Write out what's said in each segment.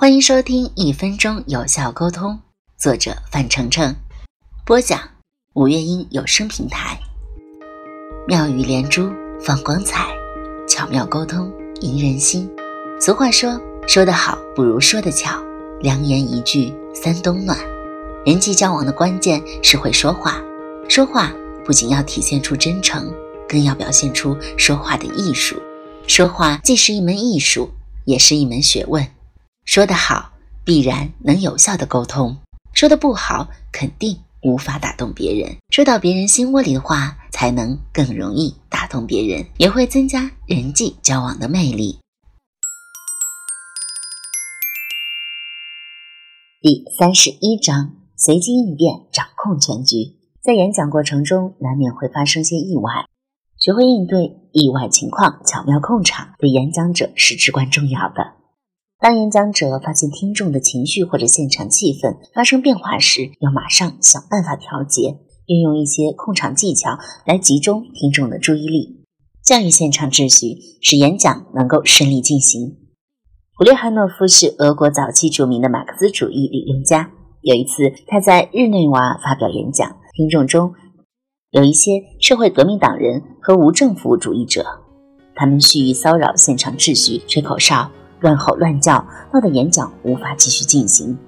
欢迎收听《一分钟有效沟通》，作者范丞丞，播讲五月音有声平台。妙语连珠，放光彩，巧妙沟通，赢人心。俗话说：“说得好不如说得巧。”良言一句三冬暖。人际交往的关键是会说话，说话不仅要体现出真诚，更要表现出说话的艺术。说话既是一门艺术，也是一门学问。说得好，必然能有效的沟通；说的不好，肯定无法打动别人。说到别人心窝里的话，才能更容易打动别人，也会增加人际交往的魅力。第三十一章：随机应变，掌控全局。在演讲过程中，难免会发生些意外，学会应对意外情况，巧妙控场，对演讲者是至关重要的。当演讲者发现听众的情绪或者现场气氛发生变化时，要马上想办法调节，运用一些控场技巧来集中听众的注意力，教育现场秩序，使演讲能够顺利进行。普列汉诺夫是俄国早期著名的马克思主义理论家。有一次，他在日内瓦发表演讲，听众中有一些社会革命党人和无政府主义者，他们蓄意骚扰现场秩序，吹口哨。乱吼乱叫，闹得演讲无法继续进行。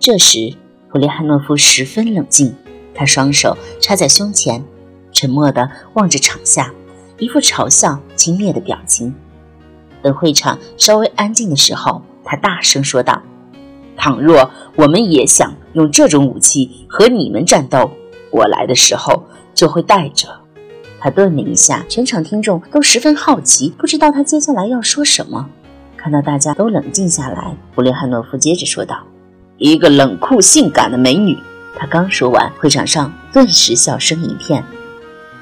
这时，普列汉诺夫十分冷静，他双手插在胸前，沉默地望着场下，一副嘲笑、轻蔑的表情。等会场稍微安静的时候，他大声说道：“倘若我们也想用这种武器和你们战斗，我来的时候就会带着。”他顿了一下，全场听众都十分好奇，不知道他接下来要说什么。看到大家都冷静下来，布列汉诺夫接着说道：“一个冷酷性感的美女。”他刚说完，会场上顿时笑声一片，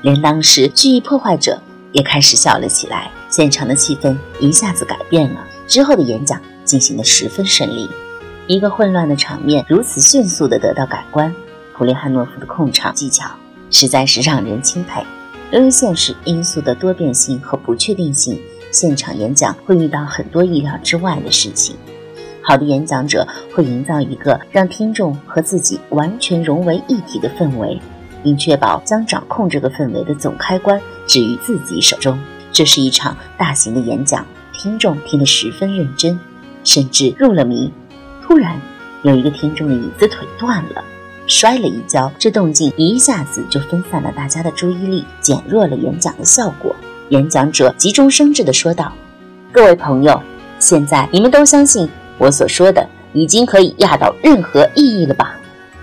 连当时蓄意破坏者也开始笑了起来。现场的气氛一下子改变了。之后的演讲进行的十分顺利，一个混乱的场面如此迅速地得到改观。普列汉诺夫的控场技巧实在是让人钦佩。由于现实因素的多变性和不确定性。现场演讲会遇到很多意料之外的事情。好的演讲者会营造一个让听众和自己完全融为一体的氛围，并确保将掌控这个氛围的总开关置于自己手中。这是一场大型的演讲，听众听得十分认真，甚至入了迷。突然，有一个听众的椅子腿断了，摔了一跤，这动静一下子就分散了大家的注意力，减弱了演讲的效果。演讲者急中生智地说道：“各位朋友，现在你们都相信我所说的已经可以压倒任何意义了吧？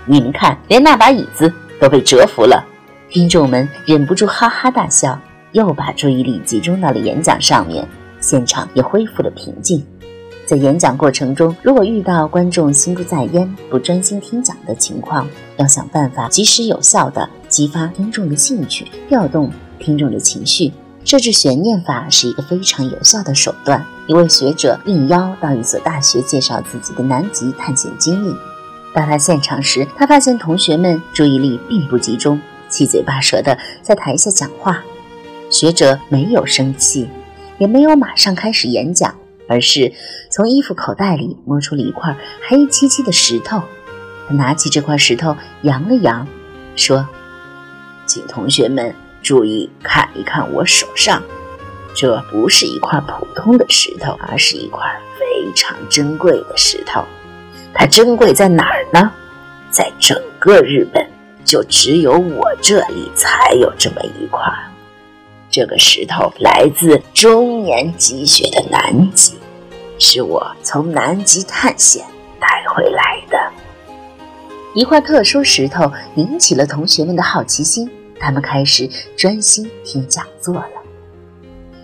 你们看，连那把椅子都被折服了。”听众们忍不住哈哈大笑，又把注意力集中到了演讲上面，现场也恢复了平静。在演讲过程中，如果遇到观众心不在焉、不专心听讲的情况，要想办法及时有效地激发听众的兴趣，调动听众的情绪。设置悬念法是一个非常有效的手段。一位学者应邀到一所大学介绍自己的南极探险经历。到达现场时，他发现同学们注意力并不集中，七嘴八舌的在台下讲话。学者没有生气，也没有马上开始演讲，而是从衣服口袋里摸出了一块黑漆漆的石头。他拿起这块石头扬了扬，说：“请同学们。”注意看一看我手上，这不是一块普通的石头，而是一块非常珍贵的石头。它珍贵在哪儿呢？在整个日本，就只有我这里才有这么一块。这个石头来自终年积雪的南极，是我从南极探险带回来的。一块特殊石头引起了同学们的好奇心。他们开始专心听讲座了。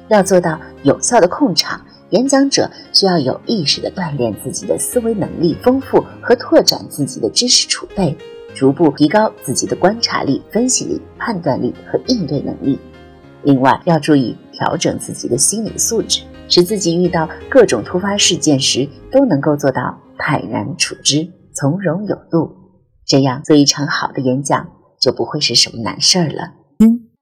要做到有效的控场，演讲者需要有意识地锻炼自己的思维能力，丰富和拓展自己的知识储备，逐步提高自己的观察力、分析力、判断力和应对能力。另外，要注意调整自己的心理素质，使自己遇到各种突发事件时都能够做到泰然处之、从容有度。这样，做一场好的演讲。就不会是什么难事儿了。嗯。